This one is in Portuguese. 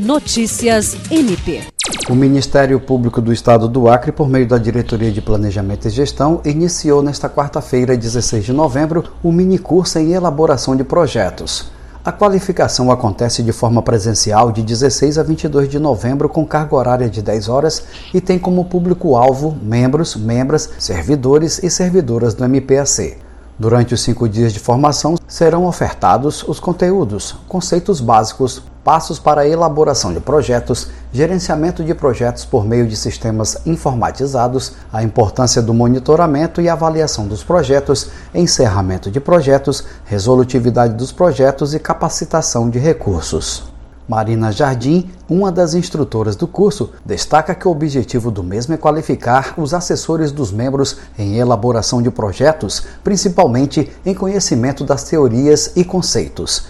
Notícias MP. O Ministério Público do Estado do Acre, por meio da Diretoria de Planejamento e Gestão, iniciou nesta quarta-feira, 16 de novembro, o minicurso em elaboração de projetos. A qualificação acontece de forma presencial de 16 a 22 de novembro com carga horária de 10 horas e tem como público-alvo membros, membras, servidores e servidoras do MPAC. Durante os cinco dias de formação serão ofertados os conteúdos, conceitos básicos, passos para a elaboração de projetos, gerenciamento de projetos por meio de sistemas informatizados, a importância do monitoramento e avaliação dos projetos, encerramento de projetos, resolutividade dos projetos e capacitação de recursos. Marina Jardim, uma das instrutoras do curso, destaca que o objetivo do mesmo é qualificar os assessores dos membros em elaboração de projetos, principalmente em conhecimento das teorias e conceitos.